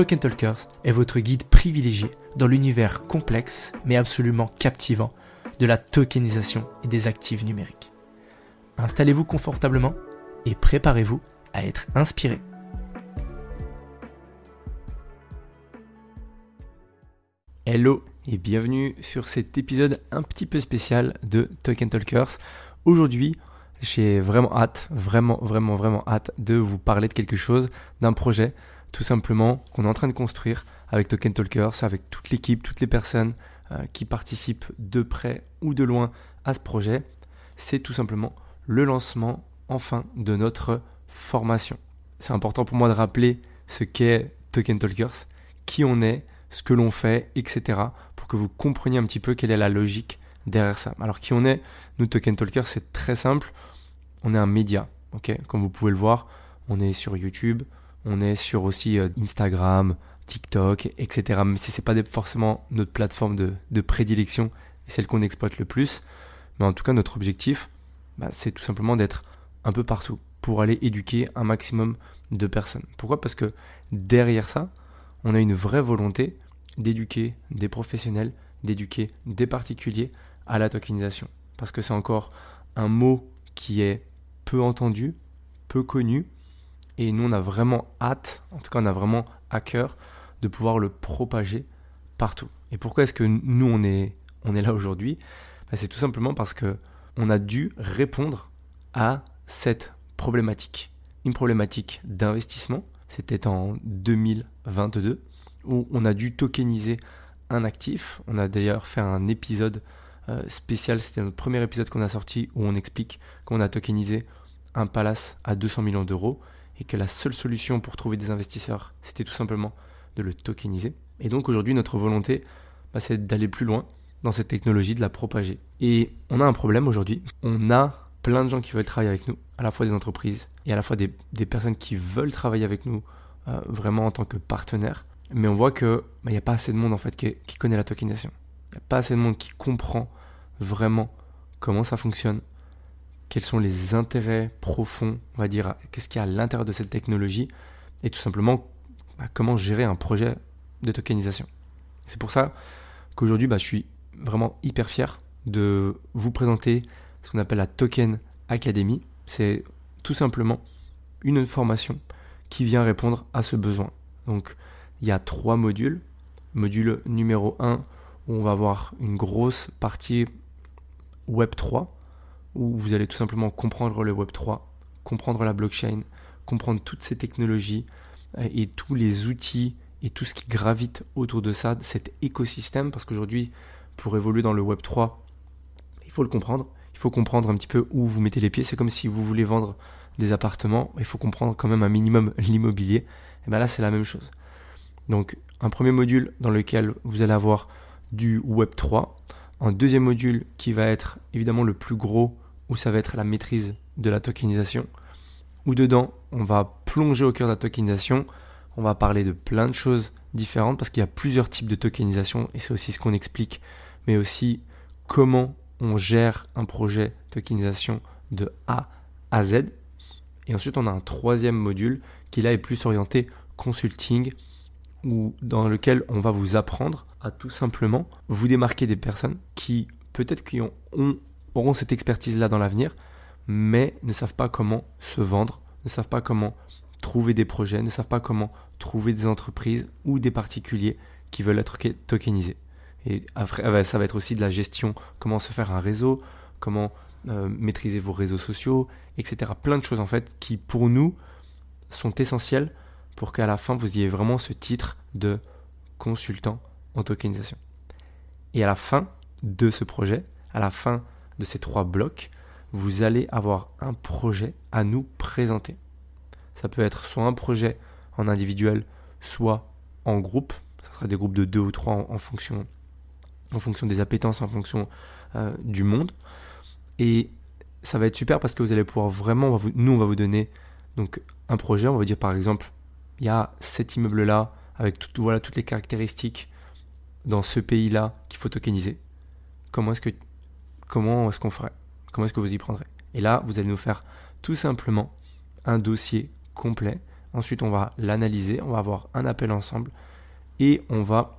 Token Talkers est votre guide privilégié dans l'univers complexe mais absolument captivant de la tokenisation et des actifs numériques. Installez-vous confortablement et préparez-vous à être inspiré. Hello et bienvenue sur cet épisode un petit peu spécial de Token Talkers. Aujourd'hui, j'ai vraiment hâte, vraiment, vraiment, vraiment hâte de vous parler de quelque chose, d'un projet, tout simplement, qu'on est en train de construire avec Token Talkers, avec toute l'équipe, toutes les personnes euh, qui participent de près ou de loin à ce projet. C'est tout simplement le lancement, enfin, de notre formation. C'est important pour moi de rappeler ce qu'est Token Talkers, qui on est, ce que l'on fait, etc. pour que vous compreniez un petit peu quelle est la logique derrière ça. Alors qui on est, nous Token Talker, c'est très simple. On est un média, ok? Comme vous pouvez le voir, on est sur YouTube, on est sur aussi euh, Instagram, TikTok, etc. Mais si c'est pas forcément notre plateforme de, prédilection et celle qu'on exploite le plus, mais en tout cas notre objectif, bah, c'est tout simplement d'être un peu partout pour aller éduquer un maximum de personnes. Pourquoi? Parce que derrière ça, on a une vraie volonté d'éduquer des professionnels, d'éduquer des particuliers à la tokenisation. Parce que c'est encore un mot qui est peu entendu, peu connu, et nous on a vraiment hâte, en tout cas on a vraiment à cœur de pouvoir le propager partout. Et pourquoi est-ce que nous on est, on est là aujourd'hui? Ben, C'est tout simplement parce que on a dû répondre à cette problématique. Une problématique d'investissement, c'était en 2022, où on a dû tokeniser un actif. On a d'ailleurs fait un épisode euh, spécial, c'était notre premier épisode qu'on a sorti où on explique qu'on a tokenisé un palace à 200 millions d'euros et que la seule solution pour trouver des investisseurs, c'était tout simplement de le tokeniser. Et donc aujourd'hui, notre volonté, bah, c'est d'aller plus loin dans cette technologie, de la propager. Et on a un problème aujourd'hui. On a plein de gens qui veulent travailler avec nous, à la fois des entreprises et à la fois des, personnes qui veulent travailler avec nous euh, vraiment en tant que partenaires. Mais on voit que bah, n'y a pas assez de monde en fait qui, qui connaît la tokenisation. Il n'y a pas assez de monde qui comprend vraiment comment ça fonctionne, quels sont les intérêts profonds, on va dire, qu'est-ce qu'il y a à l'intérieur de cette technologie, et tout simplement bah, comment gérer un projet de tokenisation. C'est pour ça qu'aujourd'hui, bah, je suis vraiment hyper fier de vous présenter ce qu'on appelle la Token Academy. C'est tout simplement une formation qui vient répondre à ce besoin. Donc, il y a trois modules. Module numéro 1, où on va avoir une grosse partie Web 3, où vous allez tout simplement comprendre le Web 3, comprendre la blockchain, comprendre toutes ces technologies euh, et tous les outils et tout ce qui gravite autour de ça, cet écosystème, parce qu'aujourd'hui, pour évoluer dans le Web 3, il faut le comprendre. Il faut comprendre un petit peu où vous mettez les pieds. C'est comme si vous voulez vendre des appartements, il faut comprendre quand même un minimum l'immobilier. Et bien là, c'est la même chose. Donc, un premier module dans lequel vous allez avoir du Web 3, un deuxième module qui va être évidemment le plus gros, où ça va être la maîtrise de la tokenisation, où dedans, on va plonger au cœur de la tokenisation, on va parler de plein de choses différentes, parce qu'il y a plusieurs types de tokenisation, et c'est aussi ce qu'on explique, mais aussi comment on gère un projet tokenisation de A à Z. Et ensuite, on a un troisième module qui là est plus orienté consulting, ou dans lequel on va vous apprendre à tout simplement vous démarquer des personnes qui peut-être qui ont, auront cette expertise-là dans l'avenir, mais ne savent pas comment se vendre, ne savent pas comment trouver des projets, ne savent pas comment trouver des entreprises ou des particuliers qui veulent être tokenisés. Et après, ça va être aussi de la gestion, comment se faire un réseau, comment euh, maîtriser vos réseaux sociaux, etc. Plein de choses en fait qui pour nous sont essentielles pour qu'à la fin vous ayez vraiment ce titre de consultant en tokenisation. Et à la fin de ce projet, à la fin de ces trois blocs, vous allez avoir un projet à nous présenter. Ça peut être soit un projet en individuel, soit en groupe. Ça sera des groupes de deux ou trois en, fonction, en fonction des appétences, en fonction euh, du monde. Et ça va être super parce que vous allez pouvoir vraiment, nous on va vous donner donc un projet, on va dire par exemple, il y a cet immeuble là avec tout, voilà toutes les caractéristiques dans ce pays là qu'il faut tokeniser. Comment est-ce que comment est-ce qu'on ferait? Comment est-ce que vous y prendrez? Et là, vous allez nous faire tout simplement un dossier complet. Ensuite, on va l'analyser, on va avoir un appel ensemble et on va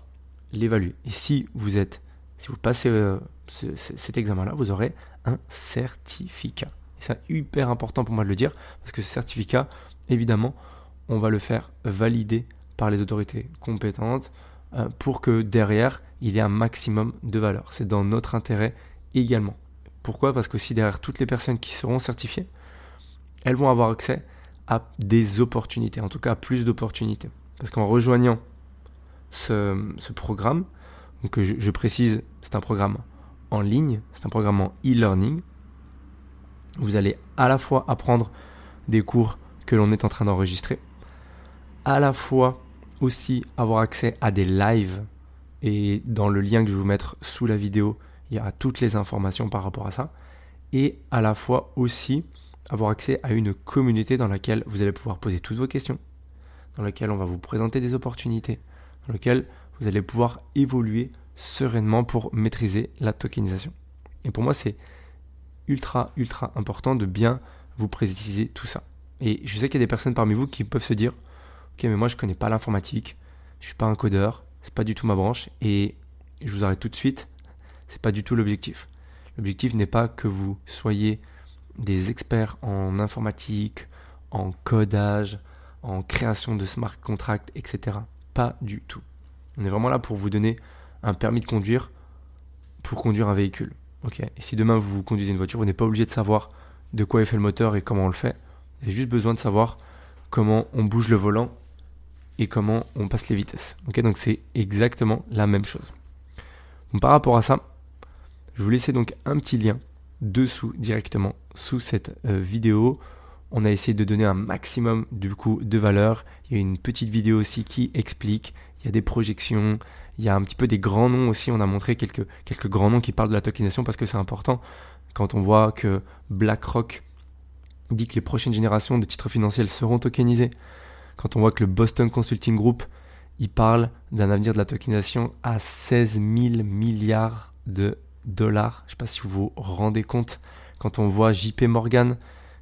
l'évaluer. Et si vous êtes, si vous passez euh, cet examen-là, vous aurez un certificat. Et c'est hyper important pour moi de le dire parce que ce certificat, évidemment, on va le faire valider par les autorités compétentes euh, pour que derrière, il y ait un maximum de valeur. C'est dans notre intérêt également. Pourquoi? Parce que si derrière toutes les personnes qui seront certifiées, elles vont avoir accès à des opportunités, en tout cas à plus d'opportunités. Parce qu'en rejoignant ce, programme, donc je précise, c'est un programme en ligne, c'est un programme en e-learning. Vous allez à la fois apprendre des cours que l'on est en train d'enregistrer, à la fois aussi avoir accès à des lives. Et dans le lien que je vais vous mettre sous la vidéo, il y a toutes les informations par rapport à ça. Et à la fois aussi avoir accès à une communauté dans laquelle vous allez pouvoir poser toutes vos questions, dans laquelle on va vous présenter des opportunités, dans laquelle vous allez pouvoir évoluer sereinement pour maîtriser la tokenisation. Et pour moi, c'est ultra, ultra important de bien vous préciser tout ça. Et je sais qu'il y a des personnes parmi vous qui peuvent se dire, ok, mais moi je connais pas l'informatique, je suis pas un codeur, c'est pas du tout ma branche, et je vous arrête tout de suite. C'est pas du tout l'objectif. L'objectif n'est pas que vous soyez des experts en informatique, en codage, en création de smart contracts, etc. Pas du tout. On est vraiment là pour vous donner un permis de conduire pour conduire un véhicule. Ok? Et si demain vous conduisez une voiture, vous n'êtes pas obligé de savoir de quoi est fait le moteur et comment on le fait. Vous avez juste besoin de savoir comment on bouge le volant et comment on passe les vitesses. Ok? Donc c'est exactement la même chose. Par rapport à ça, je vous laisser donc un petit lien dessous directement sous cette euh, vidéo. On a essayé de donner un maximum du coup de valeur. Il y a une petite vidéo aussi qui explique. Il y a des projections. Il y a un petit peu des grands noms aussi. On a montré quelques, quelques grands noms qui parlent de la tokenisation parce que c'est important. Quand on voit que BlackRock dit que les prochaines générations de titres financiers seront tokenisés. Quand on voit que le Boston Consulting Group, il parle d'un avenir de la tokenisation à 16 000 milliards de dollars. Je ne sais pas si vous vous rendez compte quand on voit JP Morgan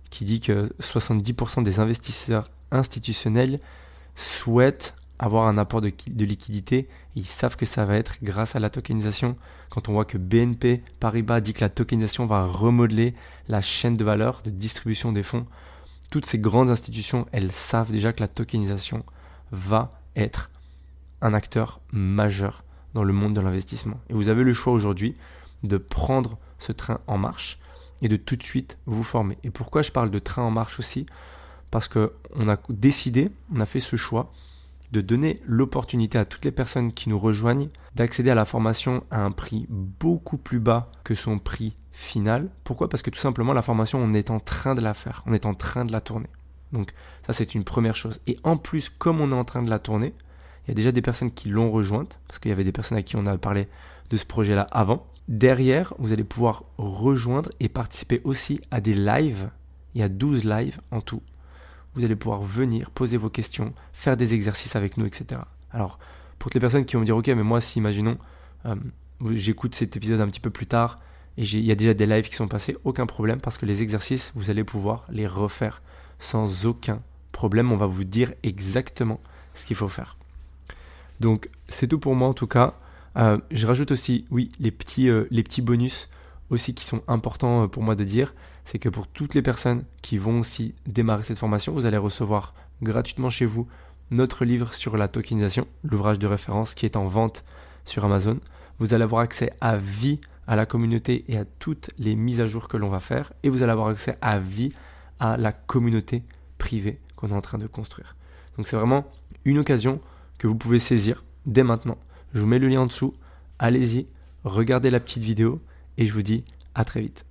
qui dit que 70% des investisseurs institutionnels souhaitent avoir un apport de, liquidité. Ils savent que ça va être grâce à la tokenisation. Quand on voit que BNP Paribas dit que la tokenisation va remodeler la chaîne de valeur de distribution des fonds, toutes ces grandes institutions, elles savent déjà que la tokenisation va être un acteur majeur dans le monde de l'investissement. Et vous avez le choix aujourd'hui de prendre ce train en marche et de tout de suite vous former. Et pourquoi je parle de train en marche aussi? Parce qu'on a décidé, on a fait ce choix de donner l'opportunité à toutes les personnes qui nous rejoignent d'accéder à la formation à un prix beaucoup plus bas que son prix final. Pourquoi? Parce que tout simplement la formation, on est en train de la faire, on est en train de la tourner. Donc ça c'est une première chose. Et en plus, comme on est en train de la tourner, il y a déjà des personnes qui l'ont rejointe, parce qu'il y avait des personnes à qui on a parlé de ce projet-là avant. Derrière, vous allez pouvoir rejoindre et participer aussi à des lives. Il y a 12 lives en tout. Vous allez pouvoir venir, poser vos questions, faire des exercices avec nous, etc. Alors, pour les personnes qui vont me dire, ok, mais moi, si imaginons, euh, j'écoute cet épisode un petit peu plus tard et il y a déjà des lives qui sont passés, aucun problème, parce que les exercices, vous allez pouvoir les refaire sans aucun problème. On va vous dire exactement ce qu'il faut faire. Donc, c'est tout pour moi en tout cas. Euh, je rajoute aussi, oui, les petits, euh, les petits bonus aussi qui sont importants euh, pour moi de dire, c'est que pour toutes les personnes qui vont aussi démarrer cette formation, vous allez recevoir gratuitement chez vous notre livre sur la tokenisation, l'ouvrage de référence qui est en vente sur Amazon. Vous allez avoir accès à vie à la communauté et à toutes les mises à jour que l'on va faire. Et vous allez avoir accès à vie à la communauté privée qu'on est en train de construire. Donc c'est vraiment une occasion que vous pouvez saisir dès maintenant. Je vous mets le lien en dessous. Allez-y, regardez la petite vidéo et je vous dis à très vite.